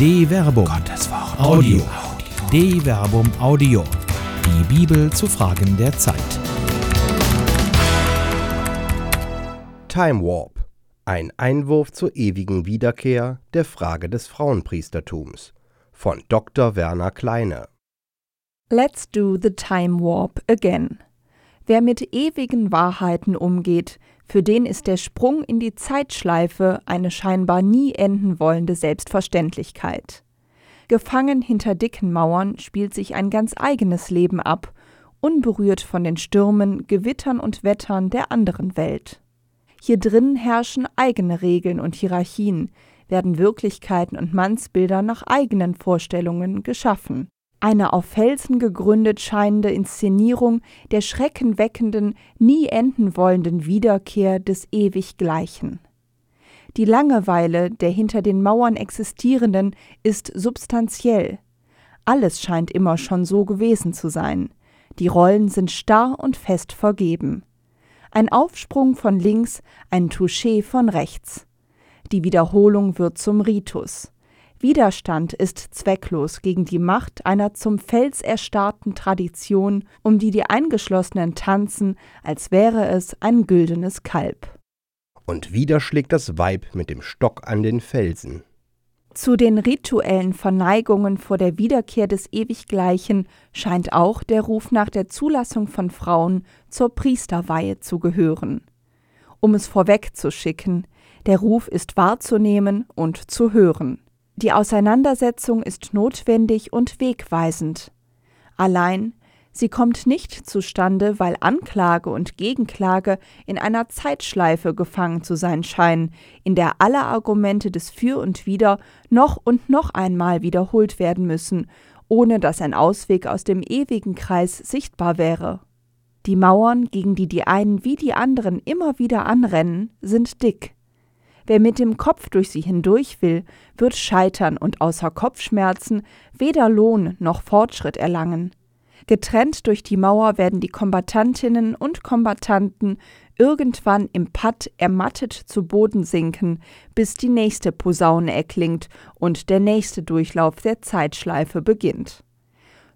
De Verbum. Gottes Wort. Audio. De Verbum Audio. Die Bibel zu Fragen der Zeit. Time Warp. Ein Einwurf zur ewigen Wiederkehr der Frage des Frauenpriestertums von Dr. Werner Kleine. Let's do the time warp again. Wer mit ewigen Wahrheiten umgeht, für den ist der Sprung in die Zeitschleife eine scheinbar nie enden wollende Selbstverständlichkeit. Gefangen hinter dicken Mauern spielt sich ein ganz eigenes Leben ab, unberührt von den Stürmen, Gewittern und Wettern der anderen Welt. Hier drin herrschen eigene Regeln und Hierarchien, werden Wirklichkeiten und Mannsbilder nach eigenen Vorstellungen geschaffen eine auf Felsen gegründet scheinende Inszenierung der schreckenweckenden, nie enden wollenden Wiederkehr des Ewiggleichen. Die Langeweile der hinter den Mauern existierenden ist substanziell. Alles scheint immer schon so gewesen zu sein. Die Rollen sind starr und fest vergeben. Ein Aufsprung von links, ein Touché von rechts. Die Wiederholung wird zum Ritus. Widerstand ist zwecklos gegen die Macht einer zum Fels erstarrten Tradition, um die die Eingeschlossenen tanzen, als wäre es ein güldenes Kalb. Und wieder schlägt das Weib mit dem Stock an den Felsen. Zu den rituellen Verneigungen vor der Wiederkehr des Ewiggleichen scheint auch der Ruf nach der Zulassung von Frauen zur Priesterweihe zu gehören. Um es vorwegzuschicken, der Ruf ist wahrzunehmen und zu hören. Die Auseinandersetzung ist notwendig und wegweisend. Allein sie kommt nicht zustande, weil Anklage und Gegenklage in einer Zeitschleife gefangen zu sein scheinen, in der alle Argumente des Für und Wider noch und noch einmal wiederholt werden müssen, ohne dass ein Ausweg aus dem ewigen Kreis sichtbar wäre. Die Mauern, gegen die die einen wie die anderen immer wieder anrennen, sind dick. Wer mit dem Kopf durch sie hindurch will, wird scheitern und außer Kopfschmerzen weder Lohn noch Fortschritt erlangen. Getrennt durch die Mauer werden die Kombattantinnen und Kombattanten irgendwann im Patt ermattet zu Boden sinken, bis die nächste Posaune erklingt und der nächste Durchlauf der Zeitschleife beginnt.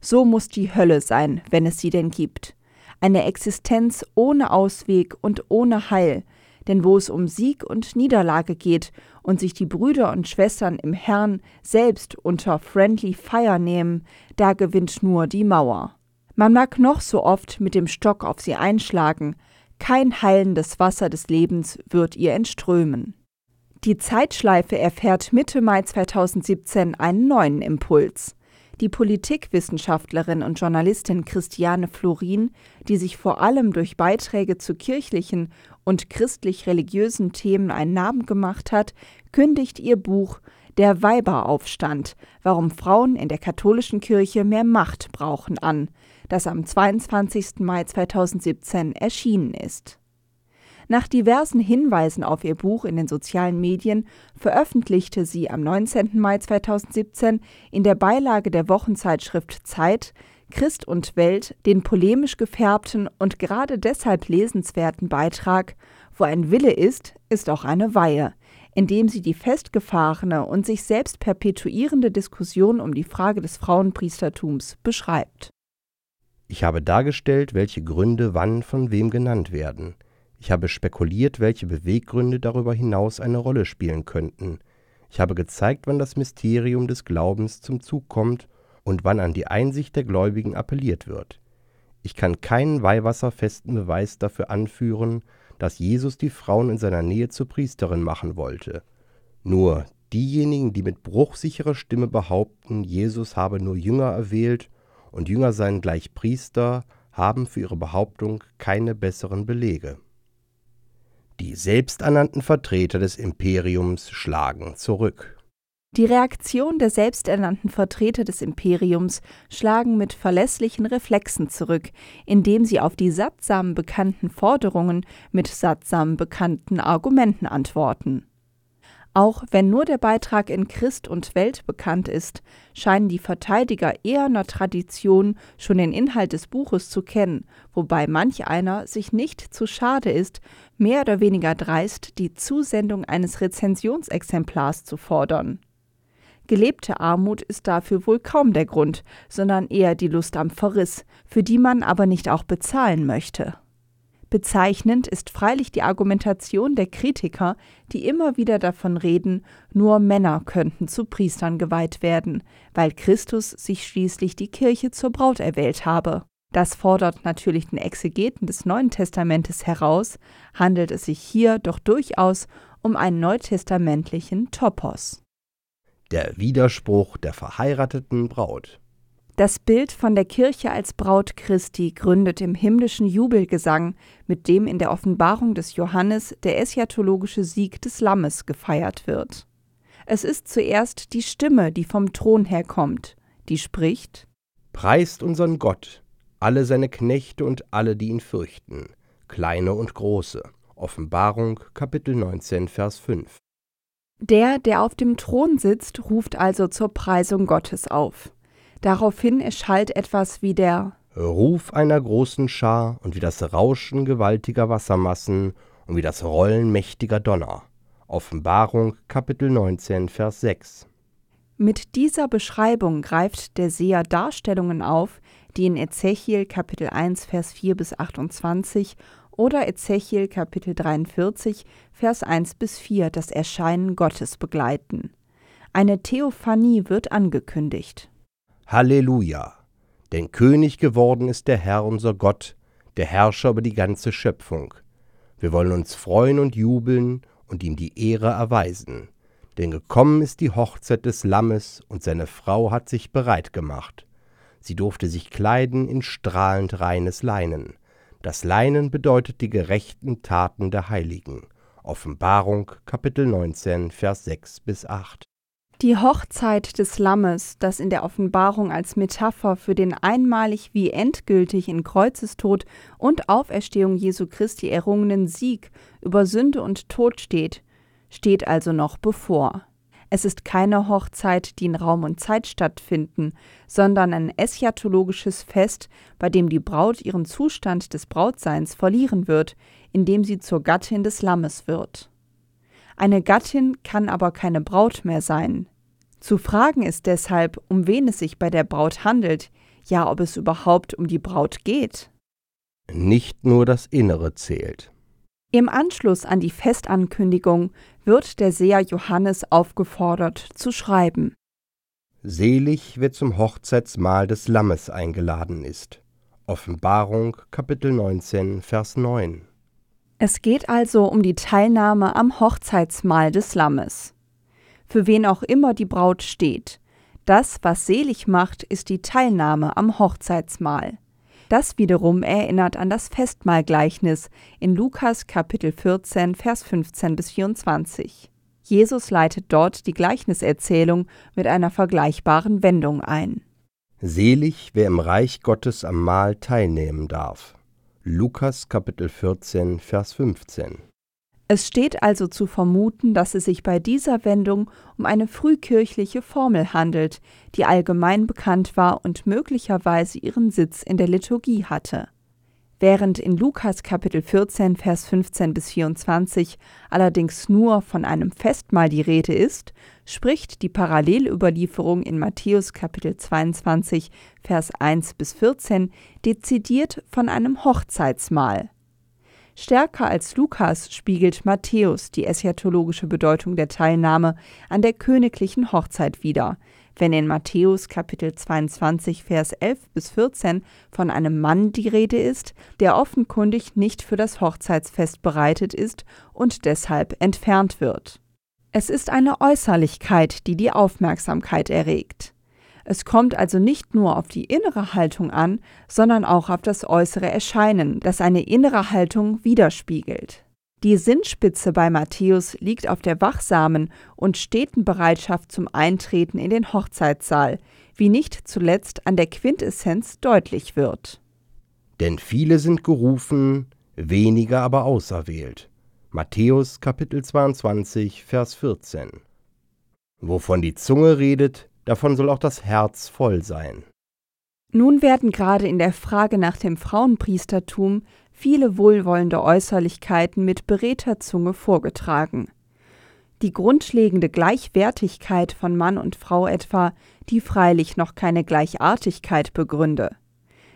So muss die Hölle sein, wenn es sie denn gibt. Eine Existenz ohne Ausweg und ohne Heil, denn wo es um Sieg und Niederlage geht und sich die Brüder und Schwestern im Herrn selbst unter Friendly Fire nehmen, da gewinnt nur die Mauer. Man mag noch so oft mit dem Stock auf sie einschlagen, kein heilendes Wasser des Lebens wird ihr entströmen. Die Zeitschleife erfährt Mitte Mai 2017 einen neuen Impuls. Die Politikwissenschaftlerin und Journalistin Christiane Florin, die sich vor allem durch Beiträge zu kirchlichen und christlich-religiösen Themen einen Namen gemacht hat, kündigt ihr Buch Der Weiberaufstand, warum Frauen in der katholischen Kirche mehr Macht brauchen an, das am 22. Mai 2017 erschienen ist. Nach diversen Hinweisen auf ihr Buch in den sozialen Medien veröffentlichte sie am 19. Mai 2017 in der Beilage der Wochenzeitschrift Zeit Christ und Welt den polemisch gefärbten und gerade deshalb lesenswerten Beitrag Wo ein Wille ist, ist auch eine Weihe, in dem sie die festgefahrene und sich selbst perpetuierende Diskussion um die Frage des Frauenpriestertums beschreibt. Ich habe dargestellt, welche Gründe wann von wem genannt werden. Ich habe spekuliert, welche Beweggründe darüber hinaus eine Rolle spielen könnten. Ich habe gezeigt, wann das Mysterium des Glaubens zum Zug kommt und wann an die Einsicht der Gläubigen appelliert wird. Ich kann keinen weihwasserfesten Beweis dafür anführen, dass Jesus die Frauen in seiner Nähe zur Priesterin machen wollte. Nur diejenigen, die mit bruchsicherer Stimme behaupten, Jesus habe nur Jünger erwählt und Jünger seien gleich Priester, haben für ihre Behauptung keine besseren Belege. Die selbsternannten Vertreter des Imperiums schlagen zurück. Die Reaktion der selbsternannten Vertreter des Imperiums schlagen mit verlässlichen Reflexen zurück, indem sie auf die sattsam bekannten Forderungen mit sattsam bekannten Argumenten antworten. Auch wenn nur der Beitrag in Christ und Welt bekannt ist, scheinen die Verteidiger eherner Tradition schon den Inhalt des Buches zu kennen, wobei manch einer sich nicht zu schade ist, mehr oder weniger dreist die Zusendung eines Rezensionsexemplars zu fordern. Gelebte Armut ist dafür wohl kaum der Grund, sondern eher die Lust am Verriss, für die man aber nicht auch bezahlen möchte. Bezeichnend ist freilich die Argumentation der Kritiker, die immer wieder davon reden, nur Männer könnten zu Priestern geweiht werden, weil Christus sich schließlich die Kirche zur Braut erwählt habe. Das fordert natürlich den Exegeten des Neuen Testamentes heraus, handelt es sich hier doch durchaus um einen neutestamentlichen Topos. Der Widerspruch der verheirateten Braut. Das Bild von der Kirche als Braut Christi gründet im himmlischen Jubelgesang, mit dem in der Offenbarung des Johannes der eschatologische Sieg des Lammes gefeiert wird. Es ist zuerst die Stimme, die vom Thron herkommt, die spricht Preist unseren Gott, alle seine Knechte und alle, die ihn fürchten, kleine und große. Offenbarung Kapitel 19 Vers 5. Der, der auf dem Thron sitzt, ruft also zur Preisung Gottes auf. Daraufhin erschallt etwas wie der Ruf einer großen Schar und wie das Rauschen gewaltiger Wassermassen und wie das Rollen mächtiger Donner. Offenbarung Kapitel 19 Vers 6. Mit dieser Beschreibung greift der Seher Darstellungen auf, die in Ezechiel Kapitel 1 Vers 4 bis 28 oder Ezechiel Kapitel 43 Vers 1 bis 4 das Erscheinen Gottes begleiten. Eine Theophanie wird angekündigt. Halleluja! Denn König geworden ist der Herr unser Gott, der Herrscher über die ganze Schöpfung. Wir wollen uns freuen und jubeln und ihm die Ehre erweisen. Denn gekommen ist die Hochzeit des Lammes, und seine Frau hat sich bereit gemacht. Sie durfte sich kleiden in strahlend reines Leinen. Das Leinen bedeutet die gerechten Taten der Heiligen. Offenbarung Kapitel 19 Vers 6 bis 8. Die Hochzeit des Lammes, das in der Offenbarung als Metapher für den einmalig wie endgültig in Kreuzestod und Auferstehung Jesu Christi errungenen Sieg über Sünde und Tod steht, steht also noch bevor. Es ist keine Hochzeit, die in Raum und Zeit stattfinden, sondern ein eschatologisches Fest, bei dem die Braut ihren Zustand des Brautseins verlieren wird, indem sie zur Gattin des Lammes wird. Eine Gattin kann aber keine Braut mehr sein. Zu fragen ist deshalb, um wen es sich bei der Braut handelt, ja ob es überhaupt um die Braut geht. Nicht nur das Innere zählt. Im Anschluss an die Festankündigung wird der Seher Johannes aufgefordert zu schreiben. Selig, wer zum Hochzeitsmahl des Lammes eingeladen ist. Offenbarung Kapitel 19 Vers 9. Es geht also um die Teilnahme am Hochzeitsmahl des Lammes. Für wen auch immer die Braut steht, das, was selig macht, ist die Teilnahme am Hochzeitsmahl. Das wiederum erinnert an das Festmahlgleichnis in Lukas Kapitel 14, Vers 15 bis 24. Jesus leitet dort die Gleichniserzählung mit einer vergleichbaren Wendung ein. Selig, wer im Reich Gottes am Mahl teilnehmen darf. Lukas Kapitel 14, Vers 15. Es steht also zu vermuten, dass es sich bei dieser Wendung um eine frühkirchliche Formel handelt, die allgemein bekannt war und möglicherweise ihren Sitz in der Liturgie hatte. Während in Lukas Kapitel 14, Vers 15 bis 24 allerdings nur von einem Festmahl die Rede ist, spricht die Parallelüberlieferung in Matthäus Kapitel 22, Vers 1 bis 14 dezidiert von einem Hochzeitsmahl. Stärker als Lukas spiegelt Matthäus die eschatologische Bedeutung der Teilnahme an der königlichen Hochzeit wider, wenn in Matthäus Kapitel 22 Vers 11 bis 14 von einem Mann die Rede ist, der offenkundig nicht für das Hochzeitsfest bereitet ist und deshalb entfernt wird. Es ist eine Äußerlichkeit, die die Aufmerksamkeit erregt. Es kommt also nicht nur auf die innere Haltung an, sondern auch auf das äußere Erscheinen, das eine innere Haltung widerspiegelt. Die Sinnspitze bei Matthäus liegt auf der wachsamen und steten Bereitschaft zum Eintreten in den Hochzeitssaal, wie nicht zuletzt an der Quintessenz deutlich wird. Denn viele sind gerufen, wenige aber auserwählt. Matthäus Kapitel 22, Vers 14. Wovon die Zunge redet, davon soll auch das Herz voll sein. Nun werden gerade in der Frage nach dem Frauenpriestertum viele wohlwollende Äußerlichkeiten mit beredter Zunge vorgetragen. Die grundlegende Gleichwertigkeit von Mann und Frau etwa, die freilich noch keine Gleichartigkeit begründe.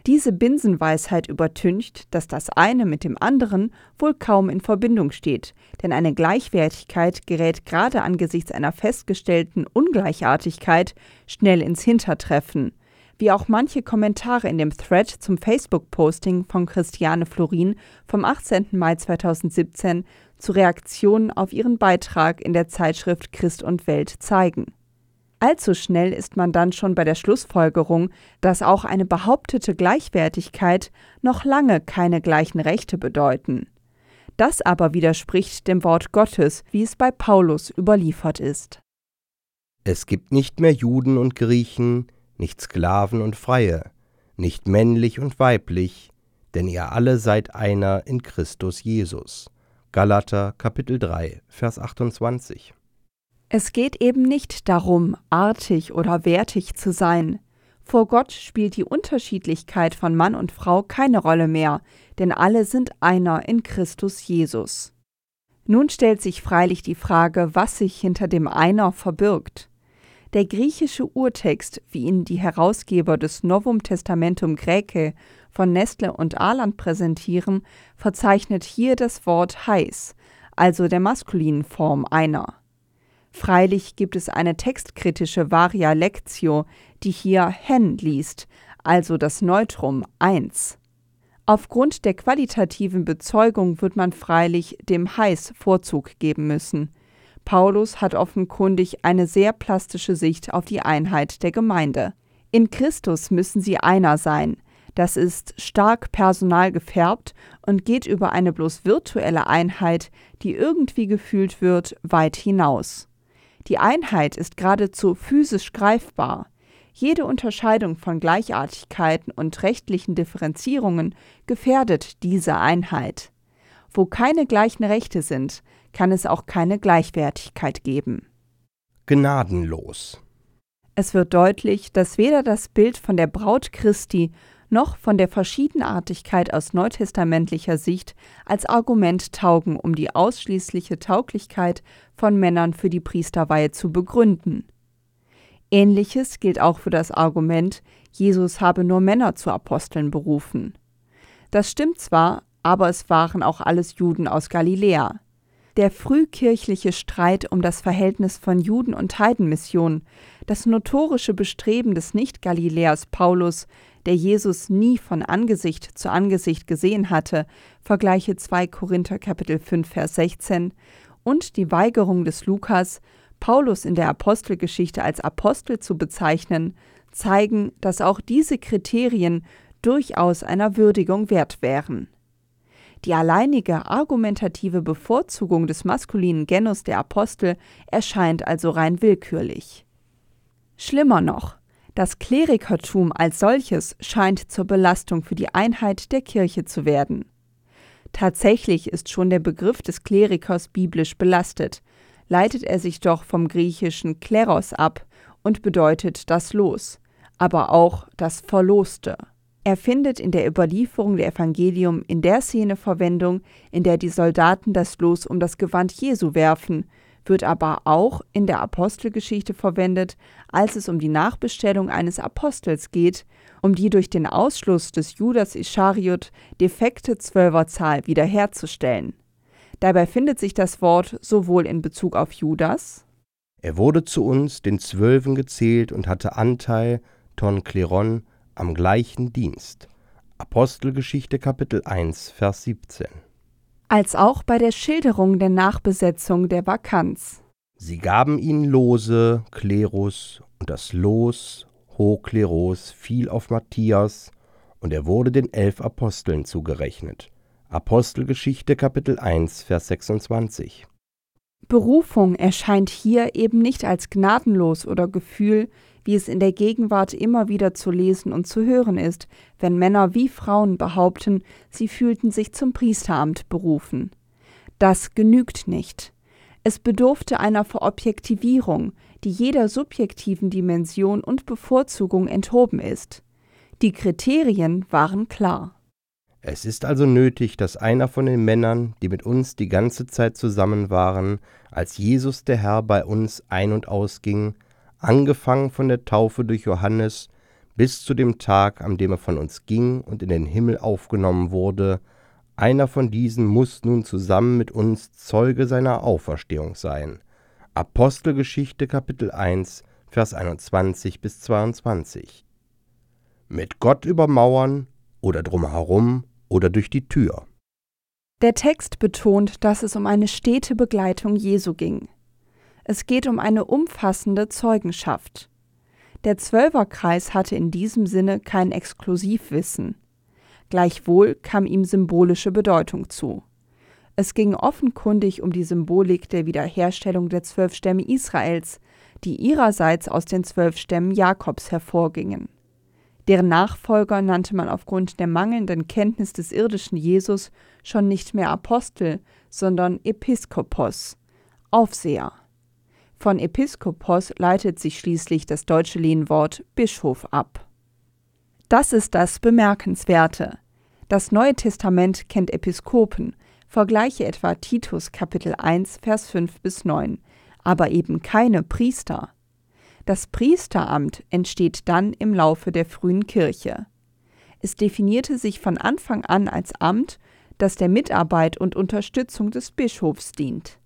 Diese Binsenweisheit übertüncht, dass das eine mit dem anderen wohl kaum in Verbindung steht, denn eine Gleichwertigkeit gerät gerade angesichts einer festgestellten Ungleichartigkeit schnell ins Hintertreffen, wie auch manche Kommentare in dem Thread zum Facebook-Posting von Christiane Florin vom 18. Mai 2017 zu Reaktionen auf ihren Beitrag in der Zeitschrift Christ und Welt zeigen. Allzu schnell ist man dann schon bei der Schlussfolgerung, dass auch eine behauptete Gleichwertigkeit noch lange keine gleichen Rechte bedeuten. Das aber widerspricht dem Wort Gottes, wie es bei Paulus überliefert ist. Es gibt nicht mehr Juden und Griechen, nicht Sklaven und Freie, nicht männlich und weiblich, denn ihr alle seid einer in Christus Jesus. Galater Kapitel 3, Vers 28. Es geht eben nicht darum, artig oder wertig zu sein. Vor Gott spielt die Unterschiedlichkeit von Mann und Frau keine Rolle mehr, denn alle sind einer in Christus Jesus. Nun stellt sich freilich die Frage, was sich hinter dem Einer verbirgt. Der griechische Urtext, wie ihn die Herausgeber des Novum Testamentum Graecae von Nestle und Arland präsentieren, verzeichnet hier das Wort heiß, also der maskulinen Form einer. Freilich gibt es eine textkritische Varia Lectio, die hier hen liest, also das Neutrum 1. Aufgrund der qualitativen Bezeugung wird man freilich dem heiß Vorzug geben müssen. Paulus hat offenkundig eine sehr plastische Sicht auf die Einheit der Gemeinde. In Christus müssen sie einer sein. Das ist stark personal gefärbt und geht über eine bloß virtuelle Einheit, die irgendwie gefühlt wird, weit hinaus. Die Einheit ist geradezu physisch greifbar. Jede Unterscheidung von Gleichartigkeiten und rechtlichen Differenzierungen gefährdet diese Einheit. Wo keine gleichen Rechte sind, kann es auch keine Gleichwertigkeit geben. Gnadenlos. Es wird deutlich, dass weder das Bild von der Braut Christi noch von der Verschiedenartigkeit aus neutestamentlicher Sicht als Argument taugen, um die ausschließliche Tauglichkeit von Männern für die Priesterweihe zu begründen. Ähnliches gilt auch für das Argument, Jesus habe nur Männer zu Aposteln berufen. Das stimmt zwar, aber es waren auch alles Juden aus Galiläa. Der frühkirchliche Streit um das Verhältnis von Juden- und Heidenmission, das notorische Bestreben des Nicht-Galiläers Paulus, der Jesus nie von Angesicht zu Angesicht gesehen hatte, vergleiche 2 Korinther Kapitel 5 Vers 16, und die Weigerung des Lukas, Paulus in der Apostelgeschichte als Apostel zu bezeichnen, zeigen, dass auch diese Kriterien durchaus einer Würdigung wert wären. Die alleinige argumentative Bevorzugung des maskulinen Genus der Apostel erscheint also rein willkürlich. Schlimmer noch, das Klerikertum als solches scheint zur Belastung für die Einheit der Kirche zu werden. Tatsächlich ist schon der Begriff des Klerikers biblisch belastet, leitet er sich doch vom griechischen kleros ab und bedeutet das Los, aber auch das Verloste. Er findet in der Überlieferung der Evangelium in der Szene Verwendung, in der die Soldaten das Los um das Gewand Jesu werfen, wird aber auch in der Apostelgeschichte verwendet, als es um die Nachbestellung eines Apostels geht, um die durch den Ausschluss des Judas Ischariot defekte Zwölferzahl wiederherzustellen. Dabei findet sich das Wort sowohl in Bezug auf Judas Er wurde zu uns, den Zwölfen, gezählt und hatte Anteil, ton kleron, am gleichen Dienst. Apostelgeschichte Kapitel 1 Vers 17. als auch bei der Schilderung der Nachbesetzung der Vakanz. Sie gaben ihnen Lose, Klerus, und das Los, Hokleros, fiel auf Matthias, und er wurde den elf Aposteln zugerechnet. Apostelgeschichte Kapitel 1 Vers 26. Berufung erscheint hier eben nicht als gnadenlos oder Gefühl, wie es in der Gegenwart immer wieder zu lesen und zu hören ist, wenn Männer wie Frauen behaupten, sie fühlten sich zum Priesteramt berufen. Das genügt nicht. Es bedurfte einer Verobjektivierung, die jeder subjektiven Dimension und Bevorzugung enthoben ist. Die Kriterien waren klar. Es ist also nötig, dass einer von den Männern, die mit uns die ganze Zeit zusammen waren, als Jesus der Herr bei uns ein- und ausging, angefangen von der Taufe durch Johannes bis zu dem Tag, an dem er von uns ging und in den Himmel aufgenommen wurde, einer von diesen muss nun zusammen mit uns Zeuge seiner Auferstehung sein. Apostelgeschichte Kapitel 1, Vers 21 bis 22. Mit Gott über Mauern oder drumherum oder durch die Tür. Der Text betont, dass es um eine stete Begleitung Jesu ging. Es geht um eine umfassende Zeugenschaft. Der Zwölferkreis hatte in diesem Sinne kein Exklusivwissen. Gleichwohl kam ihm symbolische Bedeutung zu. Es ging offenkundig um die Symbolik der Wiederherstellung der zwölf Stämme Israels, die ihrerseits aus den zwölf Stämmen Jakobs hervorgingen. Deren Nachfolger nannte man aufgrund der mangelnden Kenntnis des irdischen Jesus schon nicht mehr Apostel, sondern Episkopos, Aufseher. Von Episkopos leitet sich schließlich das deutsche Lehnwort Bischof ab. Das ist das Bemerkenswerte. Das Neue Testament kennt Episkopen, vergleiche etwa Titus Kapitel 1 Vers 5 bis 9, aber eben keine Priester. Das Priesteramt entsteht dann im Laufe der frühen Kirche. Es definierte sich von Anfang an als Amt, das der Mitarbeit und Unterstützung des Bischofs dient.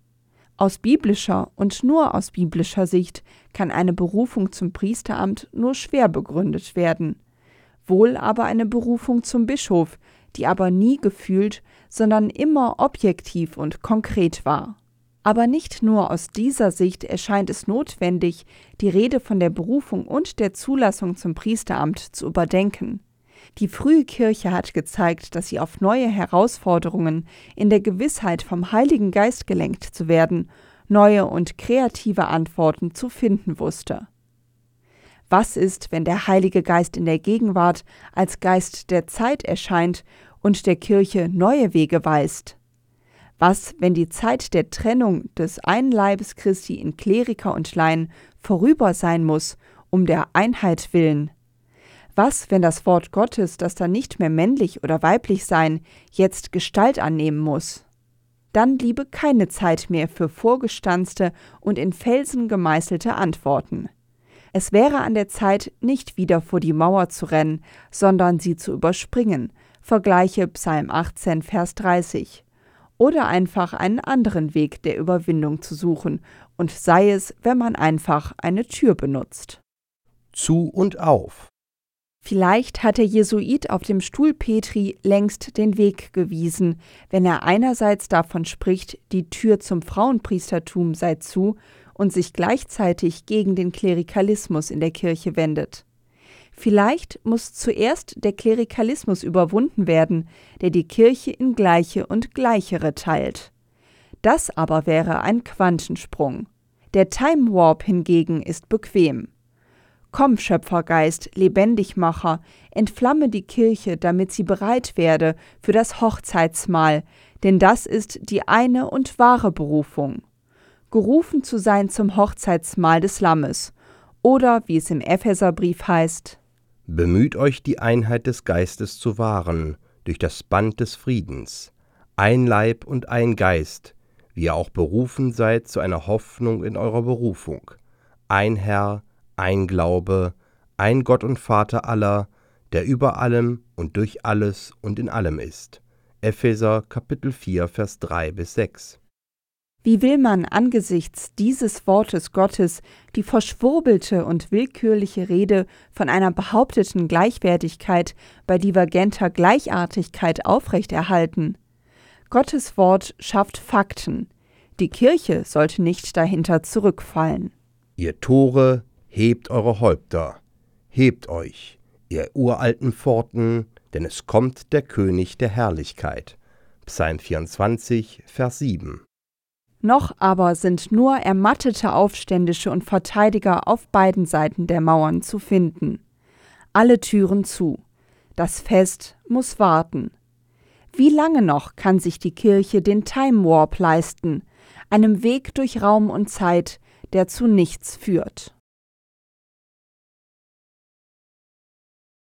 Aus biblischer und nur aus biblischer Sicht kann eine Berufung zum Priesteramt nur schwer begründet werden, wohl aber eine Berufung zum Bischof, die aber nie gefühlt, sondern immer objektiv und konkret war. Aber nicht nur aus dieser Sicht erscheint es notwendig, die Rede von der Berufung und der Zulassung zum Priesteramt zu überdenken. Die frühe Kirche hat gezeigt, dass sie auf neue Herausforderungen in der Gewissheit vom Heiligen Geist gelenkt zu werden, neue und kreative Antworten zu finden wusste. Was ist, wenn der Heilige Geist in der Gegenwart als Geist der Zeit erscheint und der Kirche neue Wege weist? Was, wenn die Zeit der Trennung des einen Leibes Christi in Kleriker und Laien vorüber sein muss, um der Einheit willen? Was, wenn das Wort Gottes, das dann nicht mehr männlich oder weiblich sein, jetzt Gestalt annehmen muss? Dann bliebe keine Zeit mehr für vorgestanzte und in Felsen gemeißelte Antworten. Es wäre an der Zeit, nicht wieder vor die Mauer zu rennen, sondern sie zu überspringen. Vergleiche Psalm 18, Vers 30. Oder einfach einen anderen Weg der Überwindung zu suchen, und sei es, wenn man einfach eine Tür benutzt. Zu und auf. Vielleicht hat der Jesuit auf dem Stuhl Petri längst den Weg gewiesen, wenn er einerseits davon spricht, die Tür zum Frauenpriestertum sei zu und sich gleichzeitig gegen den Klerikalismus in der Kirche wendet. Vielleicht muss zuerst der Klerikalismus überwunden werden, der die Kirche in Gleiche und Gleichere teilt. Das aber wäre ein Quantensprung. Der Time Warp hingegen ist bequem. Komm, Schöpfergeist, Lebendigmacher, entflamme die Kirche, damit sie bereit werde für das Hochzeitsmahl, denn das ist die eine und wahre Berufung. Gerufen zu sein zum Hochzeitsmahl des Lammes, oder wie es im Epheserbrief heißt: Bemüht euch, die Einheit des Geistes zu wahren, durch das Band des Friedens. Ein Leib und ein Geist, wie ihr auch berufen seid zu einer Hoffnung in eurer Berufung. Ein Herr, ein Glaube, ein Gott und Vater aller, der über allem und durch alles und in allem ist. Epheser Kapitel 4 Vers 3 bis 6. Wie will man angesichts dieses Wortes Gottes die verschwurbelte und willkürliche Rede von einer behaupteten Gleichwertigkeit bei divergenter Gleichartigkeit aufrechterhalten? Gottes Wort schafft Fakten. Die Kirche sollte nicht dahinter zurückfallen. Ihr Tore, Hebt eure Häupter, hebt euch, ihr uralten Pforten, denn es kommt der König der Herrlichkeit. Psalm 24, Vers 7. Noch aber sind nur ermattete Aufständische und Verteidiger auf beiden Seiten der Mauern zu finden. Alle Türen zu. Das Fest muss warten. Wie lange noch kann sich die Kirche den Time Warp leisten, einem Weg durch Raum und Zeit, der zu nichts führt?